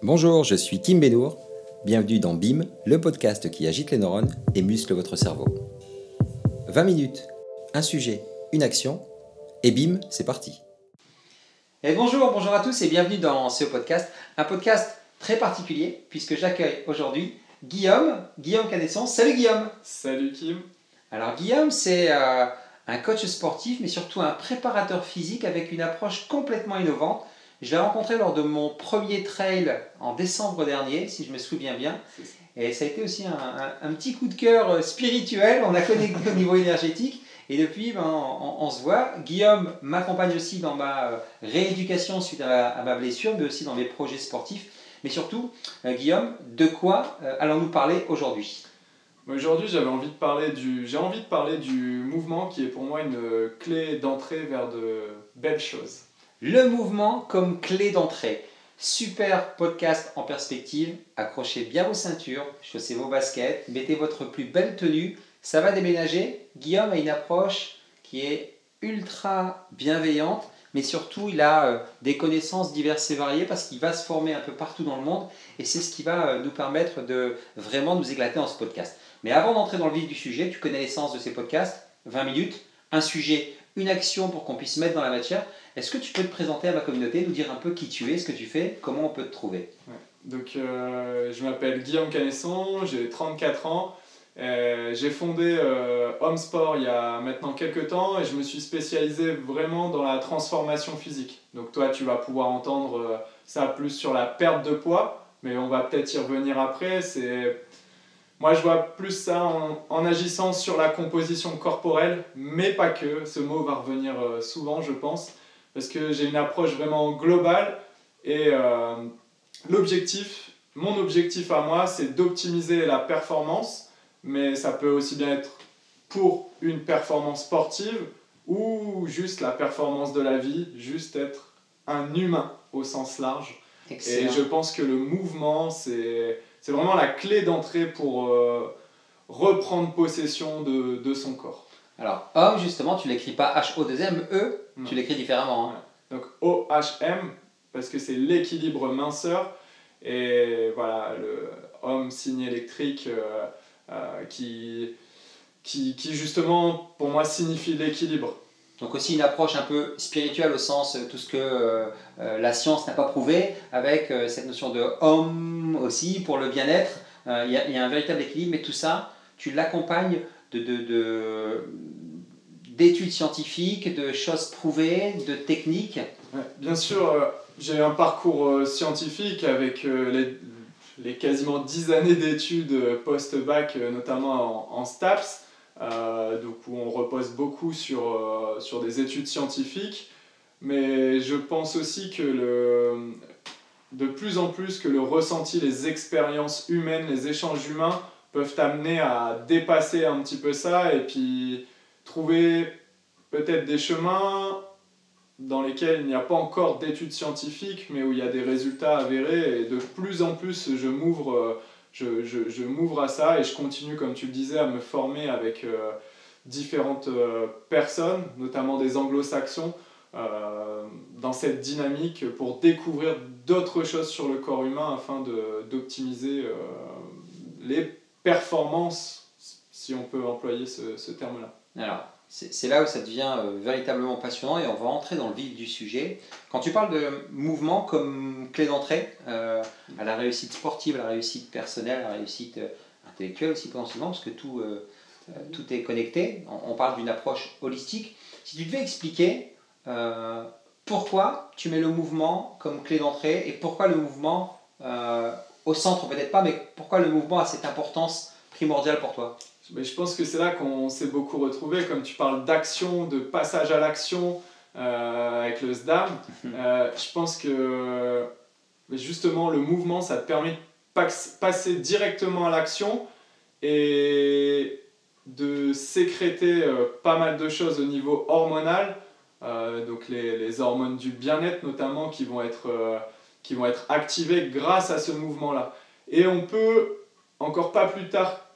Bonjour, je suis Kim Benour. Bienvenue dans BIM, le podcast qui agite les neurones et muscle votre cerveau. 20 minutes, un sujet, une action, et BIM, c'est parti. Et bonjour, bonjour à tous et bienvenue dans ce podcast. Un podcast très particulier puisque j'accueille aujourd'hui Guillaume, Guillaume Canesson. Salut Guillaume Salut Kim Alors Guillaume, c'est euh, un coach sportif mais surtout un préparateur physique avec une approche complètement innovante je l'ai rencontré lors de mon premier trail en décembre dernier, si je me souviens bien. Et ça a été aussi un, petit coup de cœur euh, spirituel. On a connecté au niveau énergétique. Et depuis, ben, on, se voit. Guillaume m'accompagne aussi dans ma euh, rééducation suite à ma, blessure, mais aussi dans mes projets sportifs. Mais surtout, euh, Guillaume, de quoi allons-nous parler aujourd'hui? Aujourd'hui, j'avais envie de parler du, j'ai envie de parler du mouvement qui est pour moi une clé d'entrée vers de belles choses. Le mouvement comme clé d'entrée. Super podcast en perspective. Accrochez bien vos ceintures, chaussez vos baskets, mettez votre plus belle tenue. Ça va déménager. Guillaume a une approche qui est ultra bienveillante, mais surtout il a euh, des connaissances diverses et variées parce qu'il va se former un peu partout dans le monde et c'est ce qui va euh, nous permettre de vraiment nous éclater dans ce podcast. Mais avant d'entrer dans le vif du sujet, tu connais l'essence de ces podcasts? 20 minutes, un sujet, une action pour qu'on puisse mettre dans la matière. Est-ce que tu peux te présenter à ma communauté, nous dire un peu qui tu es, ce que tu fais, comment on peut te trouver? Donc, euh, je m'appelle Guillaume Canesson, j'ai 34 ans. Euh, j'ai fondé euh, Homesport il y a maintenant quelques temps et je me suis spécialisé vraiment dans la transformation physique. Donc toi, tu vas pouvoir entendre euh, ça plus sur la perte de poids, mais on va peut-être y revenir après. C'est moi, je vois plus ça en, en, agissant sur la composition corporelle, mais pas que. Ce mot va revenir souvent, je pense parce que j'ai une approche vraiment globale et euh, l'objectif, mon objectif à moi, c'est d'optimiser la performance, mais ça peut aussi bien être pour une performance sportive ou juste la performance de la vie, juste être un humain au sens large. Et je pense que le mouvement, c'est vraiment la clé d'entrée pour euh, reprendre possession de, de son corps. Alors, homme, justement, tu l'écris pas H-O-2-M-E, tu l'écris différemment. Hein. Donc O-H-M, parce que c'est l'équilibre minceur. Et voilà, le homme signe électrique euh, euh, qui, qui, qui, justement, pour moi, signifie l'équilibre. Donc aussi une approche un peu spirituelle au sens euh, tout ce que la science n'a pas prouvé, avec cette notion de homme aussi pour le bien-être. Il y, a un véritable équilibre, mais tout ça, tu l'accompagnes de, de, d'études scientifiques, de choses prouvées, de techniques Bien sûr, euh, j'ai un parcours euh, scientifique avec euh, les, quasiment 10 années d'études post-bac, notamment en, en STAPS, donc où on repose beaucoup sur, sur des études scientifiques. Mais je pense aussi que le, de plus en plus que le ressenti, les expériences humaines, les échanges humains peuvent amener à dépasser un petit peu ça et puis trouver peut-être des chemins dans lesquels il n'y a pas encore d'études scientifiques, mais où il y a des résultats avérés. Et de plus en plus, je m'ouvre, euh, je, je, je m'ouvre à ça et je continue, comme tu le disais, à me former avec euh, différentes euh, personnes, notamment des anglo-saxons, dans cette dynamique pour découvrir d'autres choses sur le corps humain afin d'optimiser les performances, si on peut employer ce, ce terme-là. Alors, c'est là où ça devient euh, véritablement passionnant et on va entrer dans le vif du sujet. Quand tu parles de mouvement comme clé d'entrée euh, à la réussite sportive, à la réussite personnelle, à la réussite euh, intellectuelle aussi potentiellement, parce que tout, tout est connecté, on, parle d'une approche holistique. Si tu devais expliquer pourquoi tu mets le mouvement comme clé d'entrée et pourquoi le mouvement, au centre peut-être pas, mais pourquoi le mouvement a cette importance primordiale pour toi? Mais je pense que c'est là qu'on s'est beaucoup retrouvé, comme tu parles d'action, de passage à l'action euh, avec le SDAM. Euh, je pense que justement le mouvement, ça te permet de passer directement à l'action et de sécréter euh, pas mal de choses au niveau hormonal. donc les, les, hormones du bien-être notamment qui vont, être, qui vont être activées grâce à ce mouvement-là. Et on peut, encore pas plus tard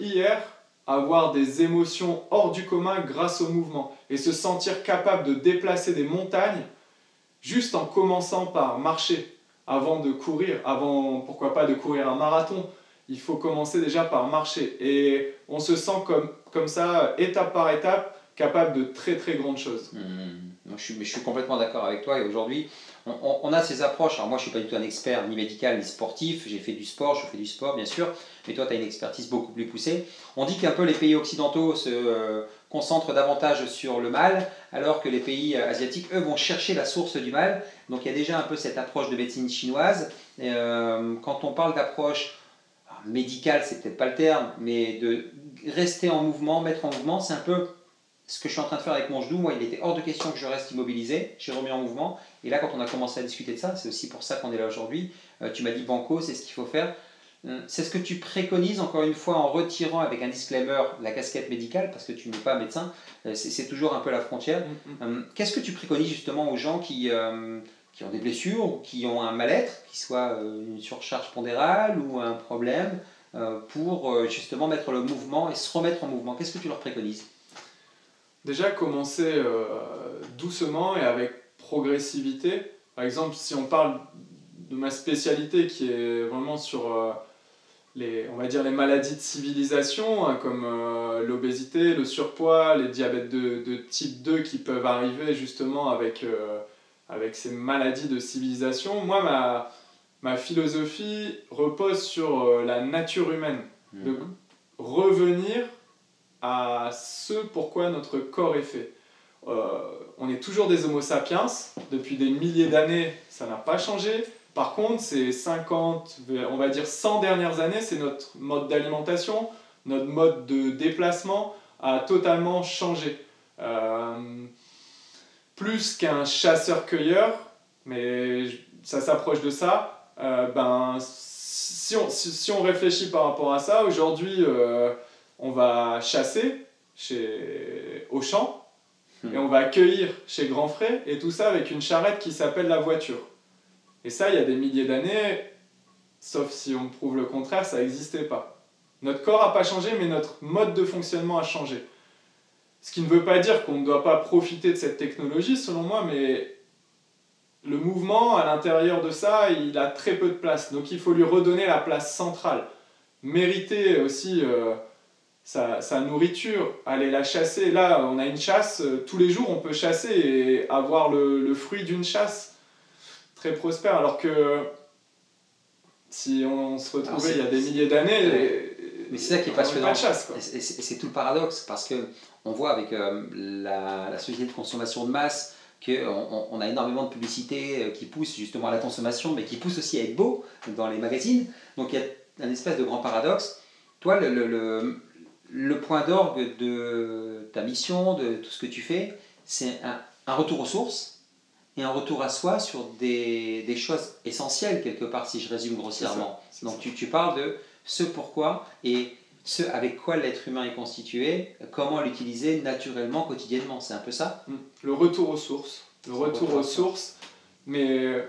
hier, avoir des émotions hors du commun grâce au mouvement et se sentir capable de déplacer des montagnes juste en commençant par marcher. avant de courir, avant pourquoi pas de courir un marathon. Il faut commencer déjà par marcher. Et on se sent comme, comme ça, étape par étape, capable de très très grandes choses. Mmh. Je, suis, mais je suis complètement d'accord avec toi. Et aujourd'hui, on, a ces approches. Alors moi, je ne suis pas du tout un expert ni médical ni sportif. J'ai fait du sport, je fais du sport, bien sûr. Mais toi, tu as une expertise beaucoup plus poussée. On dit qu'un peu les pays occidentaux se euh, concentrent davantage sur le mal, alors que les pays euh, asiatiques, eux, vont chercher la source du mal. Donc il y a déjà un peu cette approche de médecine chinoise. Euh, quand on parle d'approche médicale, c'est peut-être pas le terme, mais de rester en mouvement, mettre en mouvement, c'est un peu ce que je suis en train de faire avec mon genou, moi, il était hors de question que je reste immobilisé. J'ai remis en mouvement. Et là, quand on a commencé à discuter de ça, c'est aussi pour ça qu'on est là aujourd'hui. Euh, tu m'as dit banco, c'est ce qu'il faut faire. Euh, c'est ce que tu préconises, encore une fois, en retirant avec un disclaimer la casquette médicale, parce que tu n'es pas médecin. Euh, c'est toujours un peu la frontière. Mm, mm. Qu'est-ce que tu préconises justement aux gens qui, qui ont des blessures ou qui ont un mal-être, qui soit une surcharge pondérale ou un problème, pour justement mettre le mouvement et se remettre en mouvement? Qu'est-ce que tu leur préconises? Déjà commencer euh, doucement et avec progressivité. Par exemple, si on parle de ma spécialité qui est vraiment sur euh, les, on va dire les maladies de civilisation, hein, comme euh, l'obésité, le surpoids, les diabètes de, de, type 2 qui peuvent arriver justement avec, avec ces maladies de civilisation, moi, ma, ma philosophie repose sur la nature humaine. Mmh. De revenir à ce pourquoi notre corps est fait. Euh, on est toujours des Homo sapiens, depuis des milliers d'années, ça n'a pas changé. Par contre, ces 50, on va dire 100 dernières années, c'est notre mode d'alimentation, notre mode de déplacement a totalement changé. Euh, plus qu'un chasseur-cueilleur, mais ça s'approche de ça, euh, ben, si on, si, on, réfléchit par rapport à ça, aujourd'hui, on va chasser chez Auchan hmm. et on va cueillir chez Grand Frais et tout ça avec une charrette qui s'appelle la voiture. Et ça, il y a des milliers d'années, sauf si on prouve le contraire, ça n'existait pas. Notre corps n'a pas changé, mais notre mode de fonctionnement a changé. Ce qui ne veut pas dire qu'on ne doit pas profiter de cette technologie, selon moi, mais le mouvement, à l'intérieur de ça, il a très peu de place. Donc il faut lui redonner la place centrale. Mériter aussi euh, sa, nourriture, aller la chasser. Là, on a une chasse, euh, tous les jours on peut chasser et avoir le, fruit d'une chasse très prospère. Alors que si on, se retrouvait il y a des milliers d'années. Mais c'est ça qui est passionnant. C'est tout le paradoxe parce que on voit avec euh, la, société de consommation de masse qu'on on a énormément de publicité euh, qui pousse justement à la consommation, mais qui pousse aussi à être beau dans les magazines. Donc il y a un espèce de grand paradoxe. Toi, le, le le point d'orgue de ta mission, de tout ce que tu fais, c'est un, retour aux sources et un retour à soi sur des, choses essentielles, quelque part, si je résume grossièrement. Donc tu, parles de ce pourquoi et ce avec quoi l'être humain est constitué, comment l'utiliser naturellement, quotidiennement. C'est un peu ça mm. Le retour aux sources. Le retour, aux sources. Mais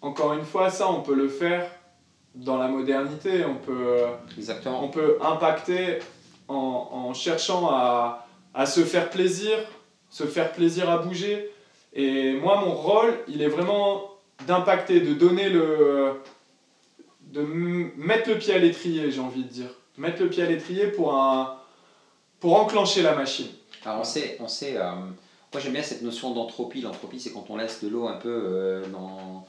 encore une fois, ça, on peut le faire dans la modernité. On peut, Exactement. On peut impacter en, cherchant à, se faire plaisir, se faire plaisir à bouger. Et moi, mon rôle, il est vraiment d'impacter, de donner le. de mettre le pied à l'étrier, j'ai envie de dire. Mettre le pied à l'étrier pour, un, pour enclencher la machine. Alors on sait, on sait euh, moi j'aime bien cette notion d'entropie. L'entropie, c'est quand on laisse de l'eau un peu euh, dans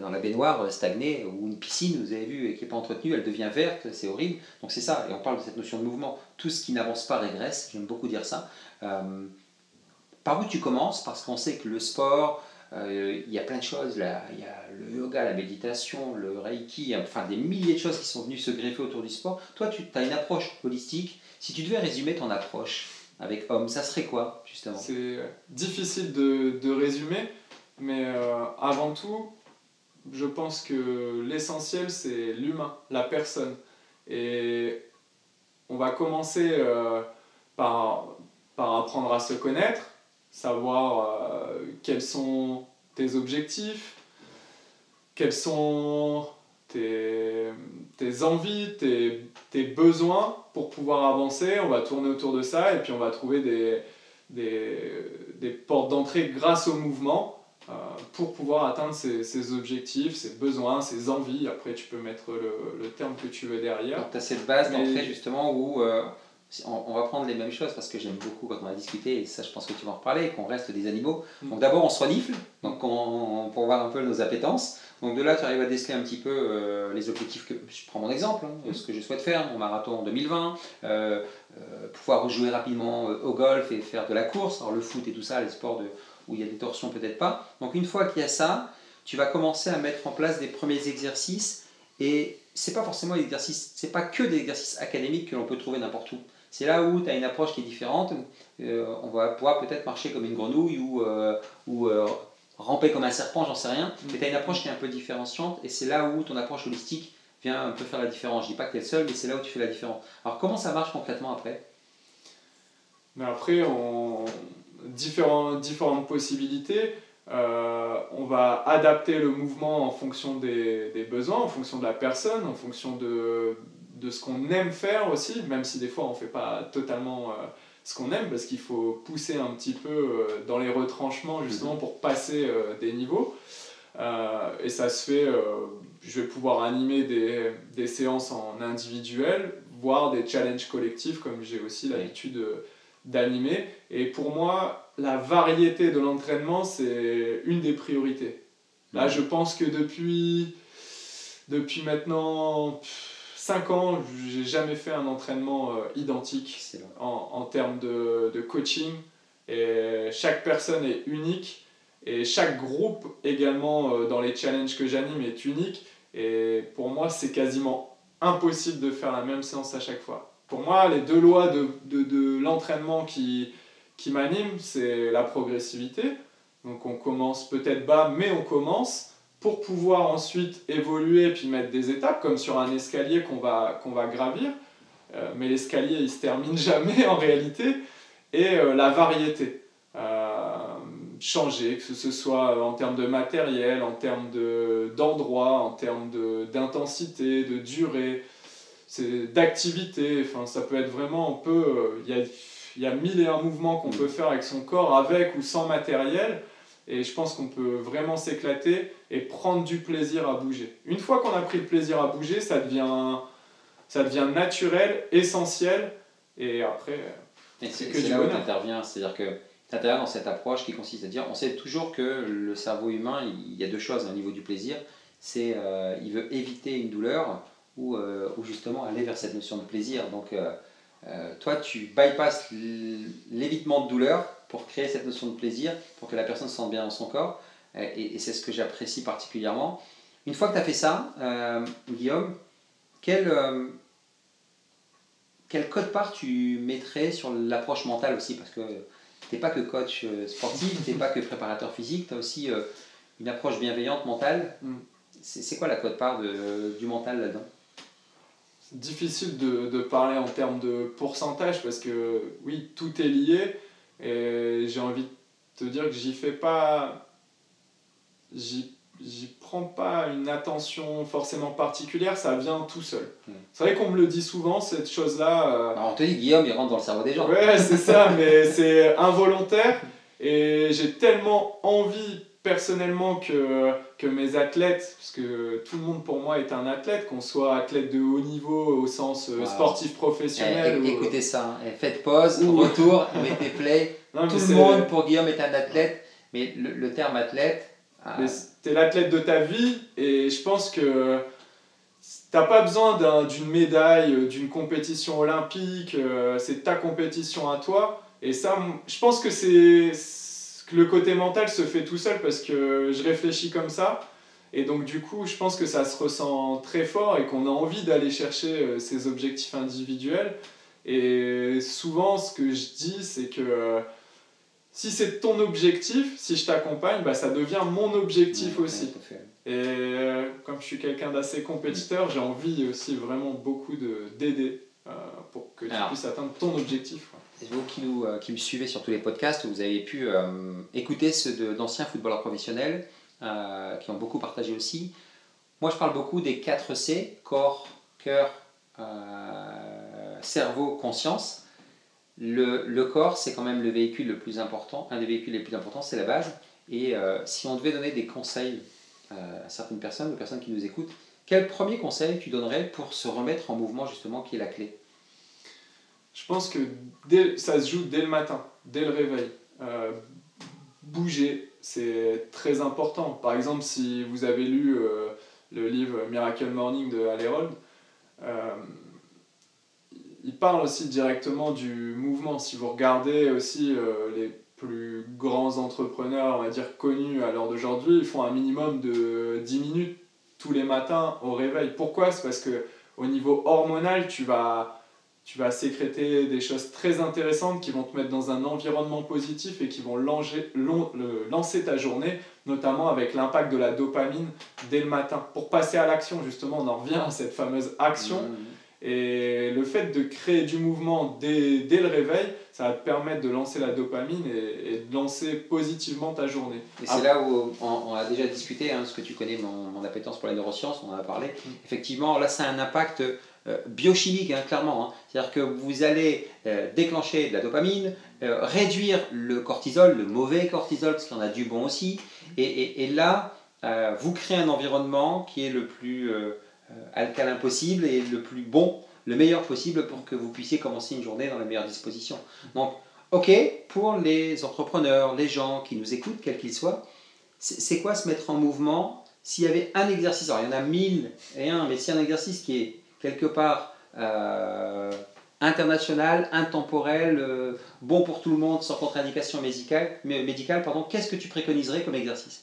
dans la baignoire euh, stagnée ou une piscine, vous avez vu, qui n'est pas entretenue, elle devient verte, c'est horrible. Donc c'est ça, et on parle de cette notion de mouvement. Tout ce qui n'avance pas régresse, j'aime beaucoup dire ça. Euh, par où tu commences? Parce qu'on sait que le sport, il y a plein de choses, il y a le yoga, la méditation, le reiki, enfin des milliers de choses qui sont venues se greffer autour du sport. Toi, tu as une approche holistique. Si tu devais résumer ton approche avec homme, ça serait quoi, justement? C'est difficile de, de, résumer, mais avant tout, je pense que l'essentiel, c'est l'humain, la personne. Et on va commencer euh, par, apprendre à se connaître, savoir euh, quels sont tes objectifs, quels sont tes, envies, tes, besoins pour pouvoir avancer. On va tourner autour de ça et puis on va trouver des portes d'entrée grâce au mouvement pour pouvoir atteindre ses, objectifs, ses besoins, ses envies. Après, tu peux mettre le, terme que tu veux derrière. Donc, tu as cette base d'entrée justement où on, va prendre les mêmes choses parce que j'aime beaucoup quand on a discuté, et ça je pense que tu vas en reparler, qu'on reste des animaux. Mm. Donc d'abord on se renifle, donc pour voir un peu nos appétences. Donc de là tu arrives à déceler un petit peu euh, les objectifs que, je prends mon exemple, hein, mm. ce que je souhaite faire, mon marathon en 2020, euh, euh, pouvoir jouer rapidement au golf et faire de la course, alors le foot et tout ça, les sports de, où il y a des torsions peut-être pas. Donc une fois qu'il y a ça, tu vas commencer à mettre en place des premiers exercices et c'est pas forcément des exercices, c'est pas que des exercices académiques que l'on peut trouver n'importe où. C'est là où tu as une approche qui est différente. Euh, on va pouvoir peut-être marcher comme une grenouille ou, euh, ou euh, ramper comme un serpent, j'en sais rien. Mm. Mais tu as une approche qui est un peu différenciante et c'est là où ton approche holistique vient un peu faire la différence. Je dis pas que tu es le seul, mais c'est là où tu fais la différence. Alors comment ça marche concrètement après? Mais Après, on... Différents, différentes possibilités. on va adapter le mouvement en fonction des, des, besoins, en fonction de la personne, en fonction de, de ce qu'on aime faire aussi, même si des fois on ne fait pas totalement euh, ce qu'on aime, parce qu'il faut pousser un petit peu euh, dans les retranchements justement pour passer euh, des niveaux. et ça se fait, je vais pouvoir animer des, des, séances en individuel, voire des challenges collectifs comme j'ai aussi l'habitude d'animer. Et pour moi, la variété de l'entraînement, c'est une des priorités. Là, je pense que depuis, depuis maintenant... 5 ans, j'ai jamais fait un entraînement euh, identique en, en, termes de, de, coaching. Et chaque personne est unique. Et chaque groupe également euh, dans les challenges que j'anime est unique. Et pour moi, c'est quasiment impossible de faire la même séance à chaque fois. Pour moi, les deux lois de, de, de l'entraînement qui, qui m'animent, c'est la progressivité. Donc on commence peut-être bas, mais on commence pour pouvoir ensuite évoluer puis mettre des étapes, comme sur un escalier qu'on va, qu'on va gravir. Euh, mais l'escalier, il se termine jamais en réalité. Et euh, la variété. Euh, changer, que ce soit en termes de matériel, en termes d'endroit, en termes d'intensité, de, durée, d'activité. Enfin, ça peut être vraiment un peu... Il y a, y a mille et un mouvements qu'on peut faire avec son corps, avec ou sans matériel. Et je pense qu'on peut vraiment s'éclater et prendre du plaisir à bouger. Une fois qu'on a pris le plaisir à bouger, ça devient, ça devient naturel, essentiel. Et après, c'est là où tu interviens. C'est-à-dire que tu interviens dans cette approche qui consiste à dire on sait toujours que le cerveau humain, il y a deux choses au niveau du plaisir. C'est euh, il veut éviter une douleur ou, euh, ou, justement aller vers cette notion de plaisir. Donc, euh, toi, tu bypasses l'évitement de douleur pour créer cette notion de plaisir, pour que la personne se sente bien dans son corps. Et, c'est ce que j'apprécie particulièrement. Une fois que tu as fait ça, euh, Guillaume, quel, euh, quel code part tu mettrais sur l'approche mentale aussi? Parce que tu n'es pas que coach euh, sportif, tu n'es pas que préparateur physique, tu as aussi une approche bienveillante mentale. Mm. C'est quoi la code part de, du mental là-dedans? Difficile de, de, parler en termes de pourcentage parce que oui, tout est lié, et j'ai envie de te dire que j'y fais pas. J'y prends pas une attention forcément particulière, ça vient tout seul. Hmm. C'est vrai qu'on me le dit souvent, cette chose-là. Euh, on te dit, Guillaume, il rentre dans le cerveau des gens. Ouais, c'est ça, mais c'est involontaire. Et j'ai tellement envie personnellement que, que mes athlètes, parce que tout le monde pour moi est un athlète, qu'on soit athlète de haut niveau au sens euh, sportif professionnel. Eh, écoutez ça, hein. faites pause, retour, mettez play. tout le monde pour Guillaume est un athlète, mais le, le terme athlète. Ah. tu es l'athlète de ta vie et je pense que t'as pas besoin d'une médaille, euh, d'une compétition olympique, euh, c'est ta compétition à toi. Et ça, je pense que c'est le côté mental se fait tout seul parce que je réfléchis comme ça. Et donc du coup, je pense que ça se ressent très fort et qu'on a envie d'aller chercher euh, ces objectifs individuels. Et souvent, ce que je dis, c'est que euh, si c'est ton objectif, si je t'accompagne, bah, ça devient mon objectif aussi. et euh, comme je suis quelqu'un d'assez compétiteur, j'ai envie aussi vraiment beaucoup d'aider pour que tu puisses atteindre ton objectif vous qui, nous, euh, qui me suivez sur tous les podcasts, vous avez pu euh, écouter ceux d'anciens footballeurs professionnels euh, qui ont beaucoup partagé aussi. Moi, je parle beaucoup des 4 C corps, cœur, cerveau, conscience. Le, corps, c'est quand même le véhicule le plus important. Un des véhicules les plus importants, c'est la base. Et si on devait donner des conseils à certaines personnes, aux personnes qui nous écoutent, quel premier conseil tu donnerais pour se remettre en mouvement justement qui est la clé? Je pense que dès, ça se joue dès le matin, dès le réveil. Euh, bouger, c'est très important. Par exemple, si vous avez lu euh, le livre Miracle Morning de Harold, euh, il parle aussi directement du mouvement. Si vous regardez aussi les plus grands entrepreneurs, on va dire connus à l'heure d'aujourd'hui, ils font un minimum de 10 minutes tous les matins au réveil. Pourquoi? C'est parce que au niveau hormonal, tu vas, tu vas sécréter des choses très intéressantes qui vont te mettre dans un environnement positif et qui vont lancer, lancer ta journée, notamment avec l'impact de la dopamine dès le matin. Pour passer à l'action, justement, on en revient à cette fameuse action. Mmh. Et le fait de créer du mouvement dès, dès, le réveil, ça va te permettre de lancer la dopamine et, de lancer positivement ta journée. Et c'est là où on, a déjà discuté, hein, ce que tu connais mon, mon, appétence pour les neurosciences, on en a parlé. Mm. Effectivement, là, ça a un impact euh, biochimique, hein, clairement. Hein. C'est-à-dire que vous allez euh, déclencher de la dopamine, euh, réduire le cortisol, le mauvais cortisol, parce qu'il y en a du bon aussi. Et, là, vous créez un environnement qui est le plus alcalin possible et le plus bon, le meilleur possible pour que vous puissiez commencer une journée dans les meilleures dispositions. Donc, ok, pour les entrepreneurs, les gens qui nous écoutent, quels qu'ils soient, c'est quoi se mettre en mouvement S'il y avait un exercice, alors il y en a mille et un, mais s'il y a un exercice qui est quelque part euh, international, intemporel, euh, bon pour tout le monde, sans contre-indication médicale, médicale pardon, qu'est-ce que tu préconiserais comme exercice?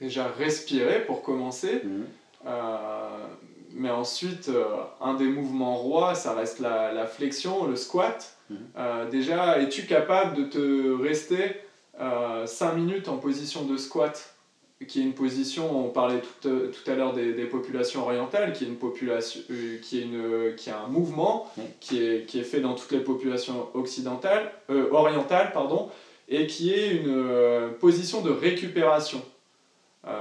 Déjà respirer pour commencer. Mhm. Euh, mais ensuite, un des mouvements rois, ça reste la, la flexion, le squat. Mhm. Déjà, es-tu capable de te rester 5 minutes en position de squat? Qui est une position, on parlait tout, tout à l'heure des, des, populations orientales, qui est, une population, qui est, une, qui a un mouvement qui, est, qui est fait dans toutes les populations occidentales, orientales pardon, et qui est une position de récupération. Euh,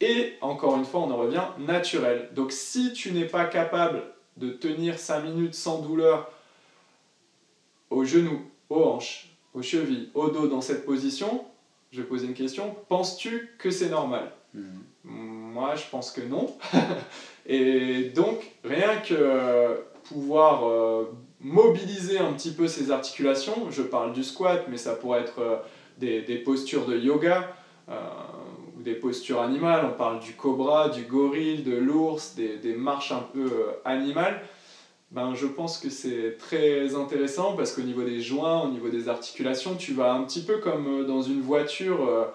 et encore une fois, on en revient, naturel. Donc si tu n'es pas capable de tenir 5 minutes sans douleur aux genoux, aux hanches, aux chevilles, au dos dans cette position, je vais poser une question, penses-tu que c'est normal mhm. Moi, je pense que non. et donc, rien que pouvoir euh, mobiliser un petit peu ces articulations, je parle du squat, mais ça pourrait être euh, des, des, postures de yoga, euh, ou des postures animales, on parle du cobra, du gorille, de l'ours, des, des, marches un peu euh, animales, ben, je pense que c'est très intéressant parce qu'au niveau des joints, au niveau des articulations, tu vas un petit peu comme euh, dans une voiture.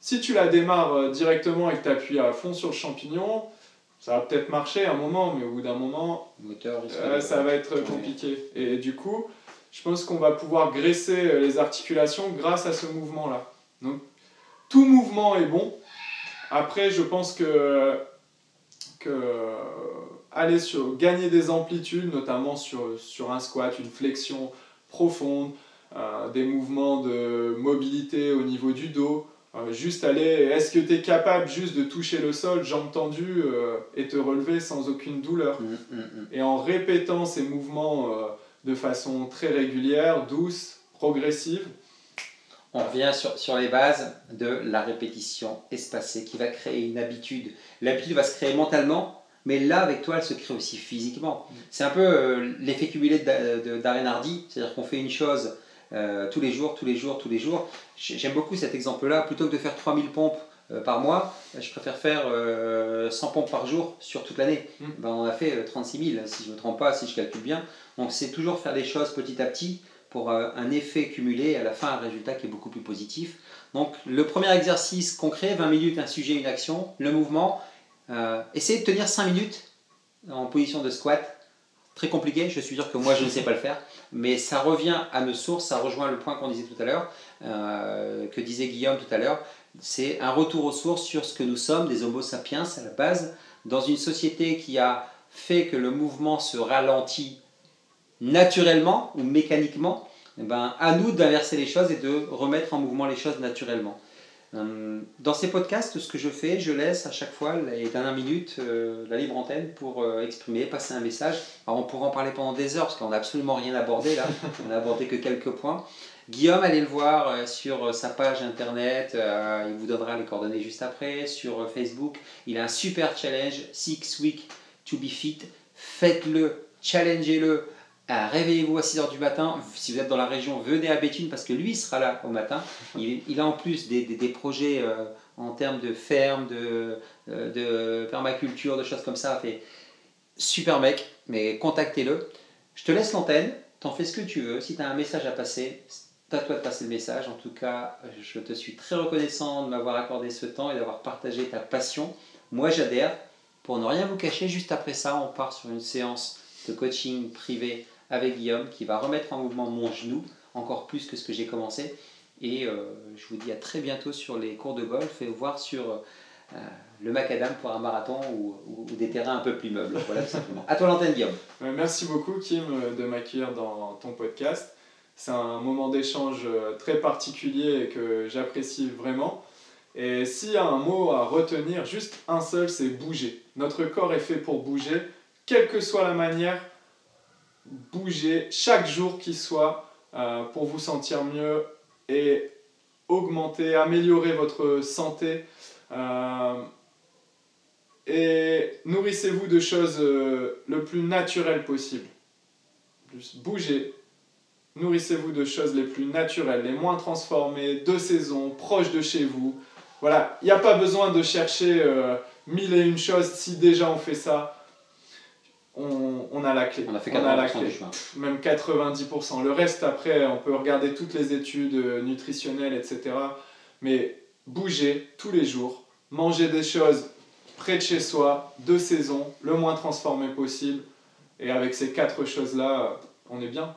si tu la démarres directement et que tu appuies à fond sur le champignon, ça va peut-être marcher un moment, mais au bout d'un moment, moteur, ça va être compliqué. Et du coup, je pense qu'on va pouvoir graisser les articulations grâce à ce mouvement-là. Donc tout mouvement est bon. Après, je pense que, que aller sur, gagner des amplitudes, notamment sur, sur un squat, une flexion profonde, euh, des mouvements de mobilité au niveau du dos, euh, juste aller, est-ce que tu es capable juste de toucher le sol, jambes tendues, euh, et te relever sans aucune douleur? Mmh, mmh, mmh. Et en répétant ces mouvements de façon très régulière, douce, progressive, on revient sur, sur, les bases de la répétition espacée qui va créer une habitude. L'habitude va se créer mentalement, mais là, avec toi, elle se crée aussi physiquement. C'est un peu euh, l'effet cumulé d'Aren Hardy, c'est-à-dire qu'on fait une chose euh, tous les jours, tous les jours, tous les jours. J'aime beaucoup cet exemple-là. Plutôt que de faire 3000 pompes euh, par mois, je préfère faire 100 pompes par jour sur toute l'année. Mm. Ben, on a fait 36 000, si je ne me trompe pas, si je calcule bien. Donc c'est toujours faire des choses petit à petit pour un effet cumulé et à la fin un résultat qui est beaucoup plus positif. Donc le premier exercice concret, 20 minutes, un sujet, une action, le mouvement. Euh, essayez de tenir 5 minutes en position de squat. Très compliqué, je suis sûr que moi je ne sais pas le faire, mais ça revient à nos sources, ça rejoint le point qu'on disait tout à l'heure, euh, que disait Guillaume tout à l'heure. C'est un retour aux sources sur ce que nous sommes, des Homo sapiens à la base, dans une société qui a fait que le mouvement se ralentit naturellement ou mécaniquement, eh ben, à nous d'inverser les choses et de remettre en mouvement les choses naturellement. Euh, dans ces podcasts, ce que je fais, je laisse à chaque fois les dernières minutes euh, la libre antenne pour euh, exprimer, passer un message. On pourra en parler pendant des heures parce qu'on n'a absolument rien abordé là, on n'a abordé que quelques points. Guillaume, allez le voir sur sa page internet, il vous donnera les coordonnées juste après, sur Facebook. Il a un super challenge, Six Week to be fit. Faites-le, challengez-le. Réveillez-vous à 6h du matin. Si vous êtes dans la région, venez à Béthune parce que lui sera là au matin. Il, a en plus des, projets en termes de ferme, de, de permaculture, de choses comme ça. Fait super mec, mais contactez-le. Je te laisse l'antenne, t'en fais ce que tu veux. Si tu as un message à passer, c'est à toi de passer le message. En tout cas, je te suis très reconnaissant de m'avoir accordé ce temps et d'avoir partagé ta passion. Moi, j'adhère. Pour ne rien vous cacher, juste après ça, on part sur une séance de coaching privé avec Guillaume qui va remettre en mouvement mon genou encore plus que ce que j'ai commencé. Et euh, je vous dis à très bientôt sur les cours de golf et voir sur euh, le macadam pour un marathon ou, des terrains un peu plus meubles. Voilà, tout simplement. À toi l'antenne, Guillaume. Merci beaucoup, Kim, de m'accueillir dans ton podcast. C'est un moment d'échange très particulier et que j'apprécie vraiment. Et s'il y a un mot à retenir, juste un seul, c'est bouger. Notre corps est fait pour bouger, quelle que soit la manière, bouger chaque jour qui soit euh, pour vous sentir mieux et augmenter, améliorer votre santé. Euh, et nourrissez-vous de choses euh, le plus naturelles possible. Juste bougez. Nourrissez-vous de choses les plus naturelles, les moins transformées, de saison, proches de chez vous. Voilà, il n'y a pas besoin de chercher mille et une choses. Si déjà on fait ça, on, on a la clé. On a fait 80% du chemin. Même 90%. Le reste, après, on peut regarder toutes les études euh, nutritionnelles, etc. Mais bougez tous les jours. Mangez des choses près de chez soi, de saison, le moins transformé possible. Et avec ces quatre choses-là, on est bien.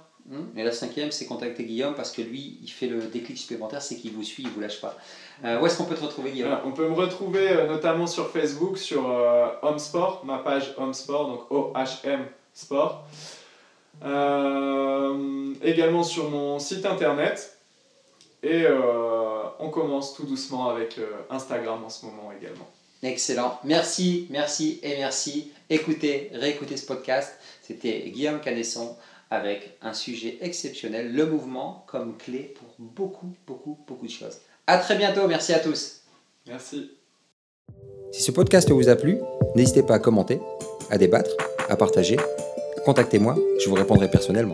Et la cinquième, c'est contacter Guillaume parce que lui, il fait le déclic supplémentaire, c'est qu'il vous suit, il ne vous lâche pas. Euh, où est-ce qu'on peut te retrouver, Guillaume On peut me retrouver euh, notamment sur Facebook, sur euh, Home Sport, ma page Home Sport, donc O-H-M Sport. également sur mon site internet. Et on commence tout doucement avec Instagram en ce moment également. Excellent. Merci, merci et merci. Écoutez, réécoutez ce podcast. C'était Guillaume Canesson avec un sujet exceptionnel, le mouvement comme clé pour beaucoup, beaucoup, beaucoup de choses. À très bientôt. Merci à tous. Merci. Si ce podcast vous a plu, n'hésitez pas à commenter, à débattre, à partager. Contactez-moi, je vous répondrai personnellement.